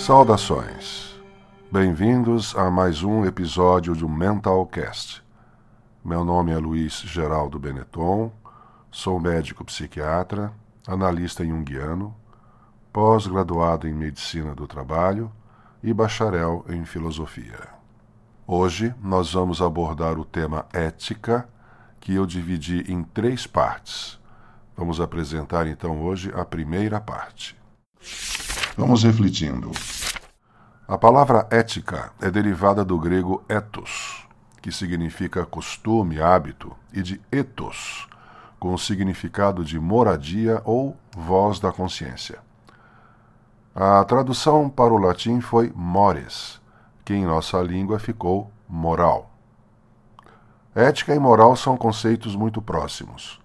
Saudações. Bem-vindos a mais um episódio do Mental Cast. Meu nome é Luiz Geraldo Benetton, sou médico psiquiatra, analista junguiano, pós-graduado em medicina do trabalho e bacharel em filosofia. Hoje nós vamos abordar o tema ética, que eu dividi em três partes. Vamos apresentar então hoje a primeira parte. Vamos refletindo. A palavra ética é derivada do grego ethos, que significa costume, hábito, e de ethos, com o significado de moradia ou voz da consciência. A tradução para o latim foi mores, que em nossa língua ficou moral. Ética e moral são conceitos muito próximos.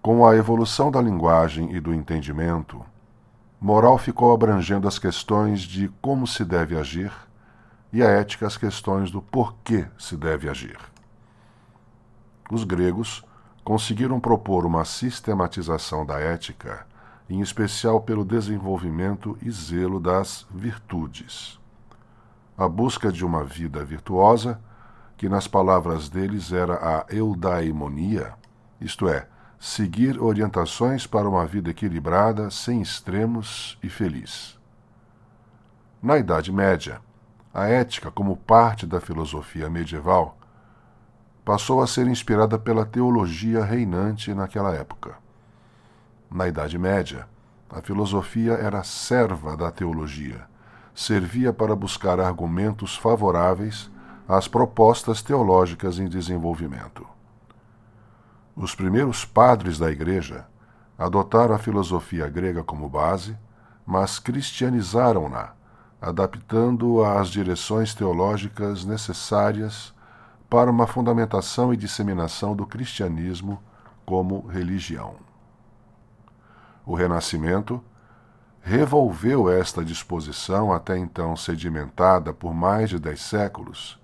Com a evolução da linguagem e do entendimento, moral ficou abrangendo as questões de como se deve agir e a ética as questões do porquê se deve agir. Os gregos conseguiram propor uma sistematização da ética, em especial pelo desenvolvimento e zelo das virtudes. A busca de uma vida virtuosa, que nas palavras deles era a eudaimonia, isto é, seguir orientações para uma vida equilibrada, sem extremos e feliz. Na Idade Média, a ética, como parte da filosofia medieval, passou a ser inspirada pela teologia reinante naquela época. Na Idade Média, a filosofia era serva da teologia, servia para buscar argumentos favoráveis às propostas teológicas em desenvolvimento. Os primeiros padres da Igreja adotaram a filosofia grega como base, mas cristianizaram-na, adaptando-a às direções teológicas necessárias para uma fundamentação e disseminação do cristianismo como religião. O Renascimento revolveu esta disposição, até então sedimentada por mais de dez séculos,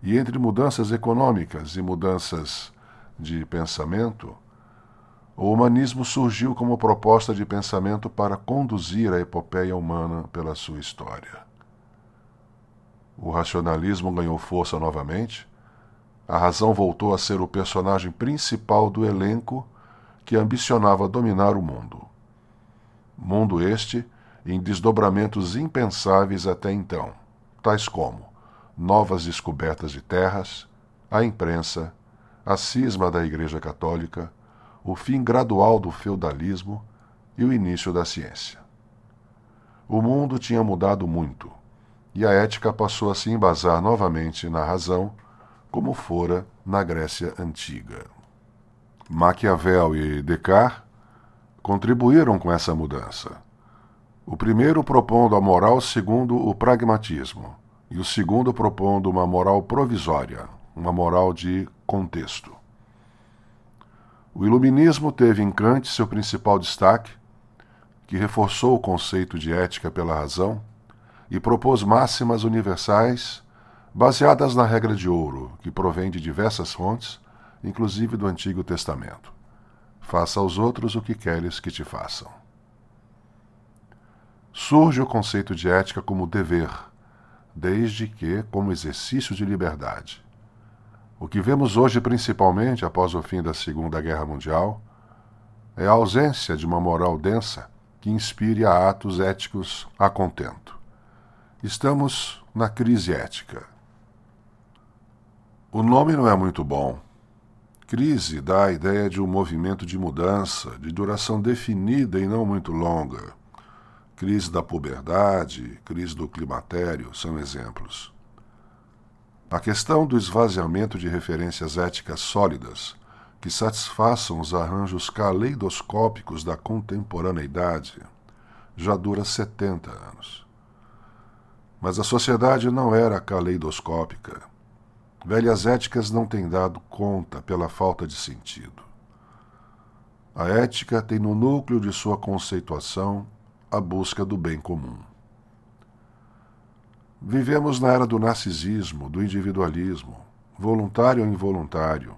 e entre mudanças econômicas e mudanças de pensamento, o humanismo surgiu como proposta de pensamento para conduzir a epopeia humana pela sua história. O racionalismo ganhou força novamente, a razão voltou a ser o personagem principal do elenco que ambicionava dominar o mundo. Mundo este em desdobramentos impensáveis até então, tais como novas descobertas de terras, a imprensa, a cisma da Igreja Católica, o fim gradual do feudalismo e o início da ciência. O mundo tinha mudado muito, e a ética passou a se embasar novamente na razão, como fora na Grécia Antiga. Maquiavel e Descartes contribuíram com essa mudança. O primeiro propondo a moral segundo o pragmatismo, e o segundo propondo uma moral provisória, uma moral de contexto. O Iluminismo teve em Kant seu principal destaque, que reforçou o conceito de ética pela razão e propôs máximas universais baseadas na regra de ouro, que provém de diversas fontes, inclusive do Antigo Testamento. Faça aos outros o que queres que te façam. Surge o conceito de ética como dever, desde que como exercício de liberdade. O que vemos hoje, principalmente após o fim da Segunda Guerra Mundial, é a ausência de uma moral densa que inspire a atos éticos a contento. Estamos na crise ética. O nome não é muito bom. Crise dá a ideia de um movimento de mudança, de duração definida e não muito longa. Crise da puberdade, crise do climatério são exemplos. A questão do esvaziamento de referências éticas sólidas que satisfaçam os arranjos caleidoscópicos da contemporaneidade já dura 70 anos. Mas a sociedade não era caleidoscópica. Velhas éticas não têm dado conta pela falta de sentido. A ética tem no núcleo de sua conceituação a busca do bem comum. Vivemos na era do narcisismo, do individualismo, voluntário ou involuntário,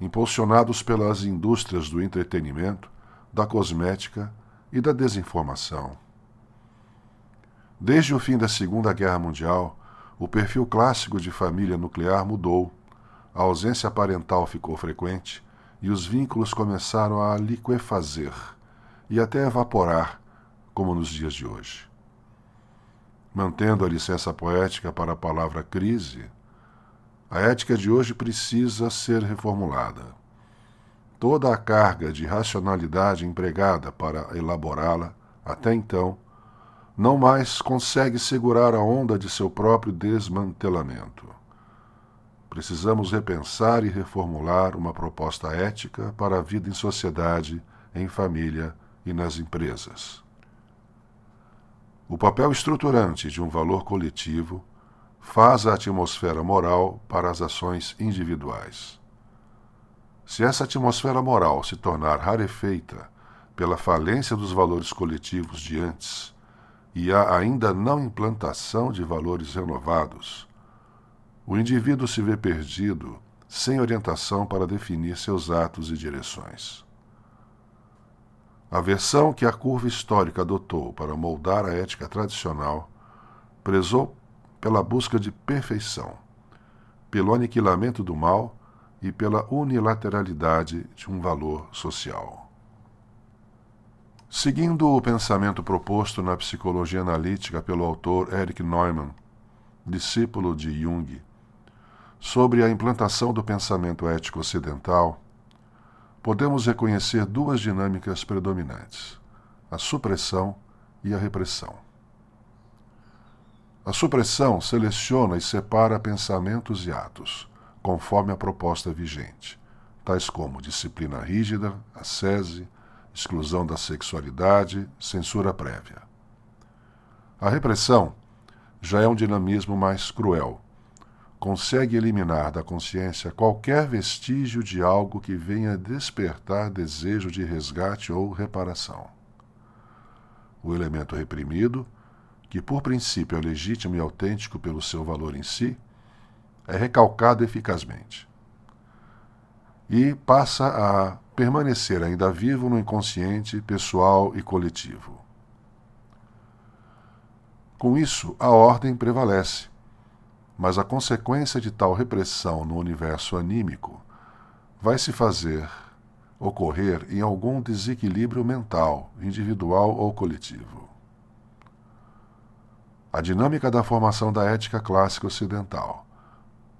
impulsionados pelas indústrias do entretenimento, da cosmética e da desinformação. Desde o fim da Segunda Guerra Mundial, o perfil clássico de família nuclear mudou, a ausência parental ficou frequente e os vínculos começaram a liquefazer e até evaporar, como nos dias de hoje. Mantendo a licença poética para a palavra crise, a ética de hoje precisa ser reformulada. Toda a carga de racionalidade empregada para elaborá-la, até então, não mais consegue segurar a onda de seu próprio desmantelamento. Precisamos repensar e reformular uma proposta ética para a vida em sociedade, em família e nas empresas. O papel estruturante de um valor coletivo faz a atmosfera moral para as ações individuais. Se essa atmosfera moral se tornar rarefeita pela falência dos valores coletivos de antes e a ainda não implantação de valores renovados, o indivíduo se vê perdido, sem orientação para definir seus atos e direções. A versão que a curva histórica adotou para moldar a ética tradicional prezou pela busca de perfeição, pelo aniquilamento do mal e pela unilateralidade de um valor social. Seguindo o pensamento proposto na psicologia analítica pelo autor Eric Neumann, discípulo de Jung, sobre a implantação do pensamento ético ocidental, podemos reconhecer duas dinâmicas predominantes: a supressão e a repressão. A supressão seleciona e separa pensamentos e atos, conforme a proposta vigente, tais como disciplina rígida, ascese, exclusão da sexualidade, censura prévia. A repressão já é um dinamismo mais cruel, consegue eliminar da consciência qualquer vestígio de algo que venha despertar desejo de resgate ou reparação. O elemento reprimido, que por princípio é legítimo e autêntico pelo seu valor em si, é recalcado eficazmente e passa a permanecer ainda vivo no inconsciente pessoal e coletivo. Com isso, a ordem prevalece mas a consequência de tal repressão no universo anímico vai se fazer ocorrer em algum desequilíbrio mental, individual ou coletivo. A dinâmica da formação da ética clássica ocidental,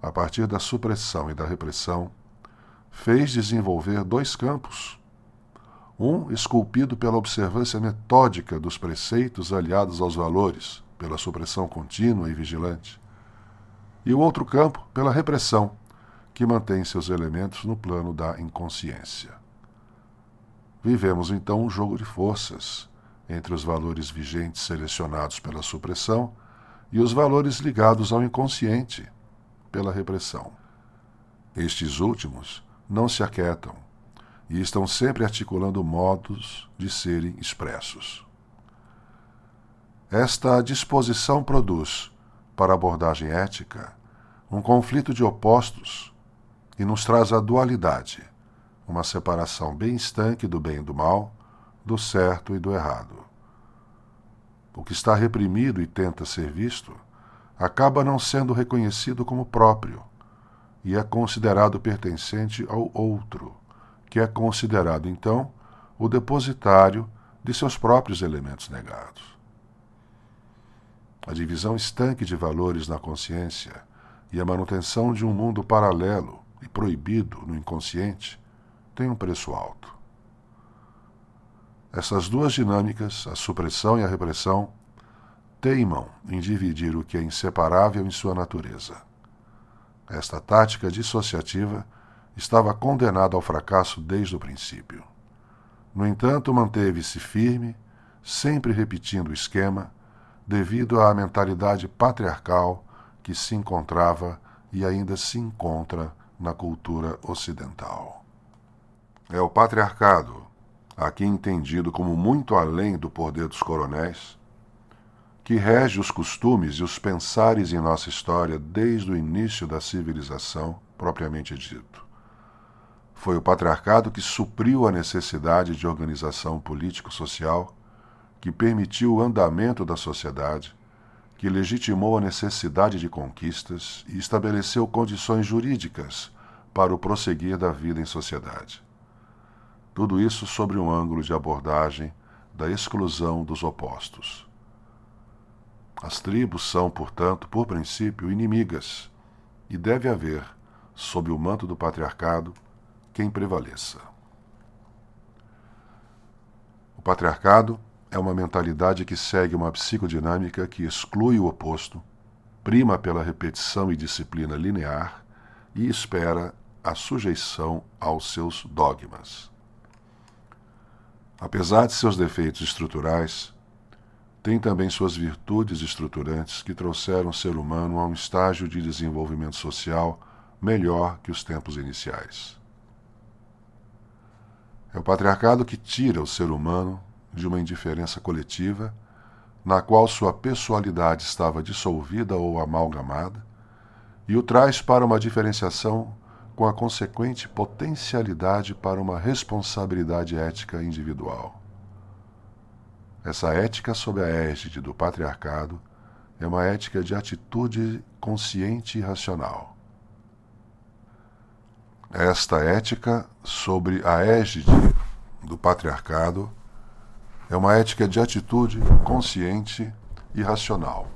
a partir da supressão e da repressão, fez desenvolver dois campos. Um esculpido pela observância metódica dos preceitos aliados aos valores, pela supressão contínua e vigilante e o outro campo pela repressão, que mantém seus elementos no plano da inconsciência. Vivemos então um jogo de forças entre os valores vigentes selecionados pela supressão e os valores ligados ao inconsciente pela repressão. Estes últimos não se aquietam e estão sempre articulando modos de serem expressos. Esta disposição produz para a abordagem ética, um conflito de opostos e nos traz a dualidade, uma separação bem estanque do bem e do mal, do certo e do errado. O que está reprimido e tenta ser visto acaba não sendo reconhecido como próprio e é considerado pertencente ao outro, que é considerado então o depositário de seus próprios elementos negados. A divisão estanque de valores na consciência e a manutenção de um mundo paralelo e proibido no inconsciente tem um preço alto. Essas duas dinâmicas, a supressão e a repressão, teimam em dividir o que é inseparável em sua natureza. Esta tática dissociativa estava condenada ao fracasso desde o princípio. No entanto, manteve-se firme, sempre repetindo o esquema, devido à mentalidade patriarcal que se encontrava e ainda se encontra na cultura ocidental. É o patriarcado, aqui entendido como muito além do poder dos coronéis, que rege os costumes e os pensares em nossa história desde o início da civilização, propriamente dito. Foi o patriarcado que supriu a necessidade de organização político-social que permitiu o andamento da sociedade, que legitimou a necessidade de conquistas e estabeleceu condições jurídicas para o prosseguir da vida em sociedade. Tudo isso sobre um ângulo de abordagem da exclusão dos opostos. As tribos são, portanto, por princípio, inimigas, e deve haver, sob o manto do patriarcado, quem prevaleça. O patriarcado é uma mentalidade que segue uma psicodinâmica que exclui o oposto, prima pela repetição e disciplina linear e espera a sujeição aos seus dogmas. Apesar de seus defeitos estruturais, tem também suas virtudes estruturantes que trouxeram o ser humano a um estágio de desenvolvimento social melhor que os tempos iniciais. É o patriarcado que tira o ser humano de uma indiferença coletiva, na qual sua pessoalidade estava dissolvida ou amalgamada, e o traz para uma diferenciação com a consequente potencialidade para uma responsabilidade ética individual. Essa ética sob a égide do patriarcado é uma ética de atitude consciente e racional. Esta ética sobre a égide do patriarcado é uma ética de atitude consciente e racional,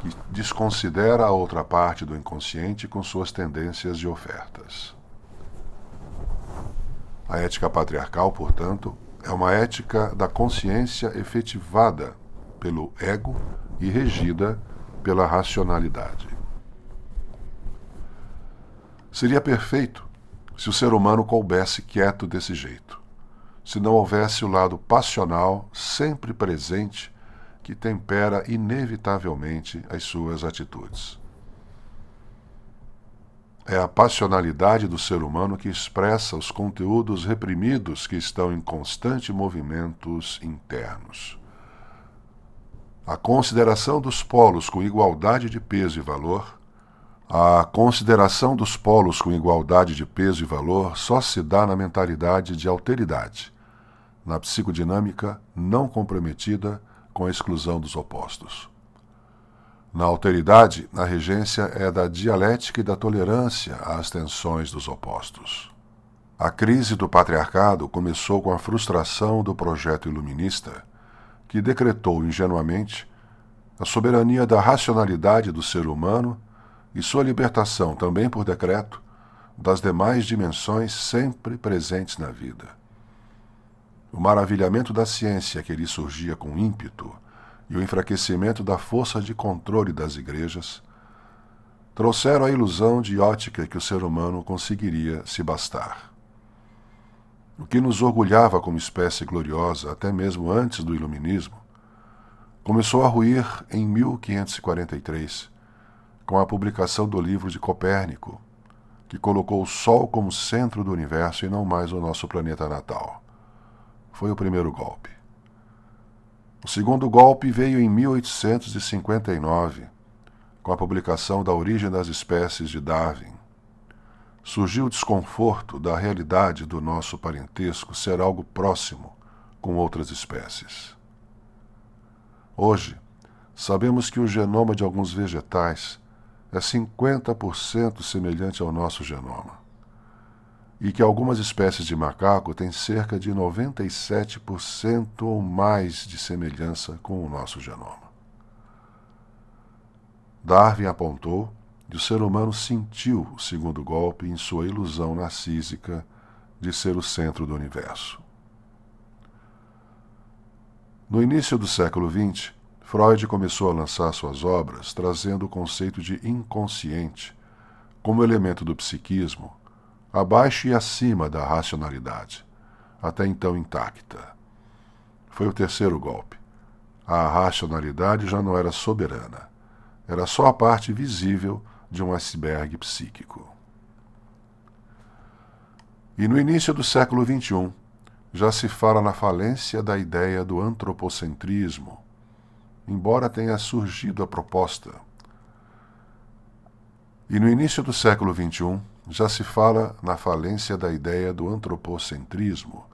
que desconsidera a outra parte do inconsciente com suas tendências e ofertas. A ética patriarcal, portanto, é uma ética da consciência efetivada pelo ego e regida pela racionalidade. Seria perfeito se o ser humano coubesse quieto desse jeito se não houvesse o lado passional sempre presente que tempera inevitavelmente as suas atitudes. É a passionalidade do ser humano que expressa os conteúdos reprimidos que estão em constante movimentos internos. A consideração dos polos com igualdade de peso e valor a consideração dos polos com igualdade de peso e valor só se dá na mentalidade de alteridade, na psicodinâmica não comprometida com a exclusão dos opostos. Na alteridade, a regência é da dialética e da tolerância às tensões dos opostos. A crise do patriarcado começou com a frustração do projeto iluminista, que decretou ingenuamente a soberania da racionalidade do ser humano e sua libertação, também por decreto, das demais dimensões sempre presentes na vida. O maravilhamento da ciência que lhe surgia com ímpeto e o enfraquecimento da força de controle das igrejas trouxeram a ilusão de ótica que o ser humano conseguiria se bastar. O que nos orgulhava como espécie gloriosa, até mesmo antes do Iluminismo, começou a ruir em 1543 com a publicação do livro de Copérnico, que colocou o Sol como centro do universo e não mais o nosso planeta natal. Foi o primeiro golpe. O segundo golpe veio em 1859, com a publicação da Origem das Espécies de Darwin. Surgiu o desconforto da realidade do nosso parentesco ser algo próximo com outras espécies. Hoje, sabemos que o genoma de alguns vegetais é 50% semelhante ao nosso genoma. E que algumas espécies de macaco têm cerca de 97% ou mais de semelhança com o nosso genoma. Darwin apontou que o ser humano sentiu o segundo golpe em sua ilusão narcísica de ser o centro do universo. No início do século XX, Freud começou a lançar suas obras trazendo o conceito de inconsciente como elemento do psiquismo, abaixo e acima da racionalidade, até então intacta. Foi o terceiro golpe. A racionalidade já não era soberana, era só a parte visível de um iceberg psíquico. E no início do século XXI, já se fala na falência da ideia do antropocentrismo embora tenha surgido a proposta. E no início do século XXI já se fala na falência da ideia do antropocentrismo,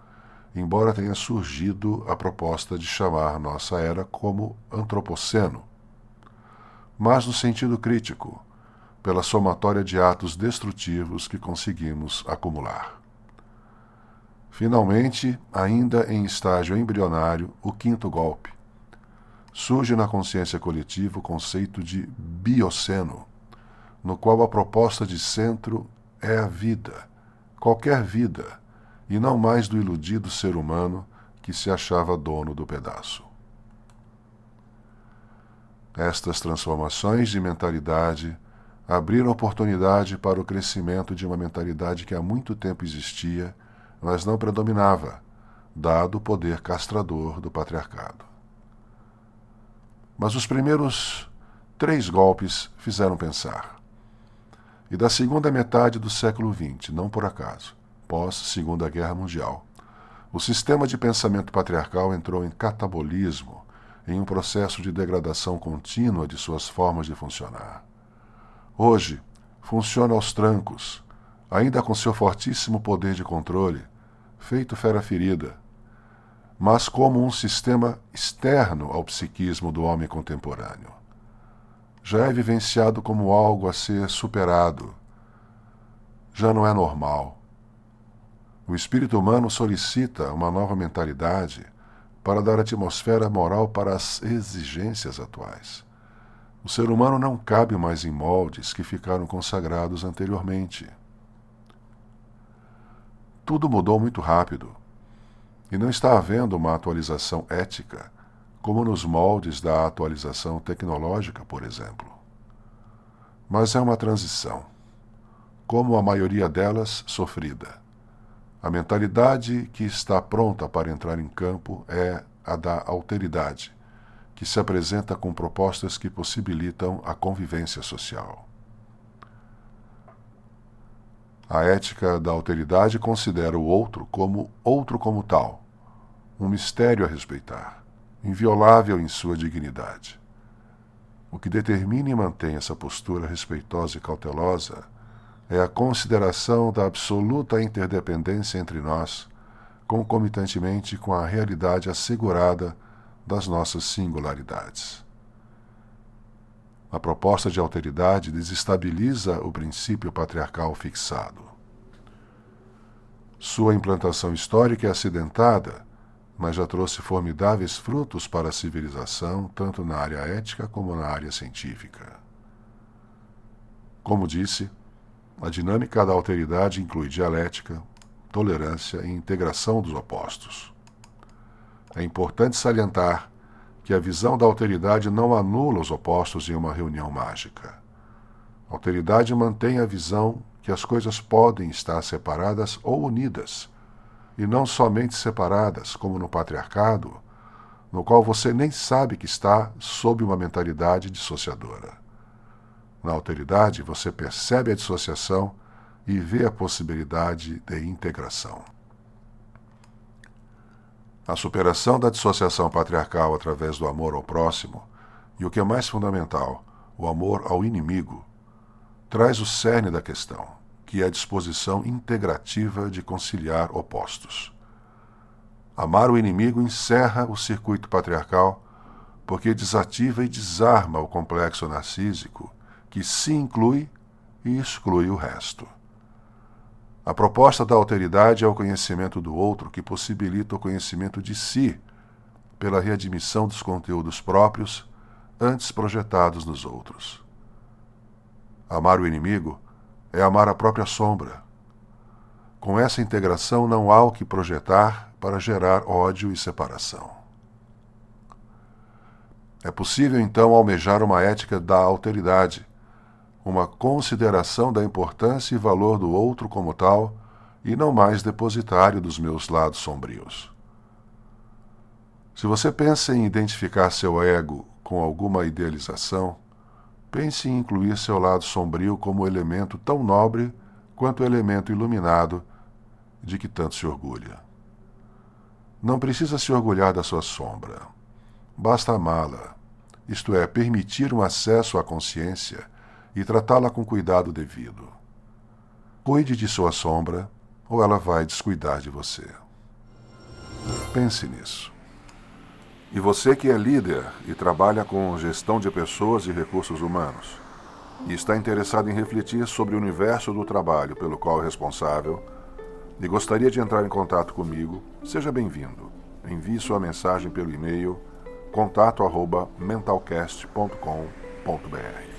embora tenha surgido a proposta de chamar nossa era como antropoceno. mas no sentido crítico, pela somatória de atos destrutivos que conseguimos acumular. Finalmente, ainda em estágio embrionário, o quinto golpe. Surge na consciência coletiva o conceito de bioceno, no qual a proposta de centro é a vida, qualquer vida, e não mais do iludido ser humano que se achava dono do pedaço. Estas transformações de mentalidade abriram oportunidade para o crescimento de uma mentalidade que há muito tempo existia, mas não predominava, dado o poder castrador do patriarcado. Mas os primeiros três golpes fizeram pensar. E da segunda metade do século XX, não por acaso, pós-Segunda Guerra Mundial, o sistema de pensamento patriarcal entrou em catabolismo, em um processo de degradação contínua de suas formas de funcionar. Hoje, funciona aos trancos, ainda com seu fortíssimo poder de controle, feito fera ferida, mas como um sistema externo ao psiquismo do homem contemporâneo. Já é vivenciado como algo a ser superado. Já não é normal. O espírito humano solicita uma nova mentalidade para dar atmosfera moral para as exigências atuais. O ser humano não cabe mais em moldes que ficaram consagrados anteriormente. Tudo mudou muito rápido e não está havendo uma atualização ética, como nos moldes da atualização tecnológica, por exemplo. Mas é uma transição, como a maioria delas sofrida. A mentalidade que está pronta para entrar em campo é a da alteridade, que se apresenta com propostas que possibilitam a convivência social. A ética da alteridade considera o outro como outro como tal, um mistério a respeitar, inviolável em sua dignidade. O que determina e mantém essa postura respeitosa e cautelosa é a consideração da absoluta interdependência entre nós, concomitantemente com a realidade assegurada das nossas singularidades. A proposta de alteridade desestabiliza o princípio patriarcal fixado. Sua implantação histórica é acidentada, mas já trouxe formidáveis frutos para a civilização, tanto na área ética como na área científica. Como disse, a dinâmica da alteridade inclui dialética, tolerância e integração dos opostos. É importante salientar que a visão da alteridade não anula os opostos em uma reunião mágica. A alteridade mantém a visão que as coisas podem estar separadas ou unidas, e não somente separadas, como no patriarcado, no qual você nem sabe que está sob uma mentalidade dissociadora. Na alteridade, você percebe a dissociação e vê a possibilidade de integração. A superação da dissociação patriarcal através do amor ao próximo e o que é mais fundamental, o amor ao inimigo, traz o cerne da questão, que é a disposição integrativa de conciliar opostos. Amar o inimigo encerra o circuito patriarcal porque desativa e desarma o complexo narcísico que se inclui e exclui o resto. A proposta da alteridade é o conhecimento do outro que possibilita o conhecimento de si, pela readmissão dos conteúdos próprios antes projetados nos outros. Amar o inimigo é amar a própria sombra. Com essa integração não há o que projetar para gerar ódio e separação. É possível então almejar uma ética da alteridade uma consideração da importância e valor do outro como tal, e não mais depositário dos meus lados sombrios. Se você pensa em identificar seu ego com alguma idealização, pense em incluir seu lado sombrio como elemento tão nobre quanto o elemento iluminado de que tanto se orgulha. Não precisa se orgulhar da sua sombra. Basta amá-la, isto é, permitir um acesso à consciência e tratá-la com cuidado devido. Cuide de sua sombra, ou ela vai descuidar de você. Pense nisso. E você que é líder e trabalha com gestão de pessoas e recursos humanos e está interessado em refletir sobre o universo do trabalho pelo qual é responsável e gostaria de entrar em contato comigo, seja bem-vindo. Envie sua mensagem pelo e-mail contato@mentalcast.com.br.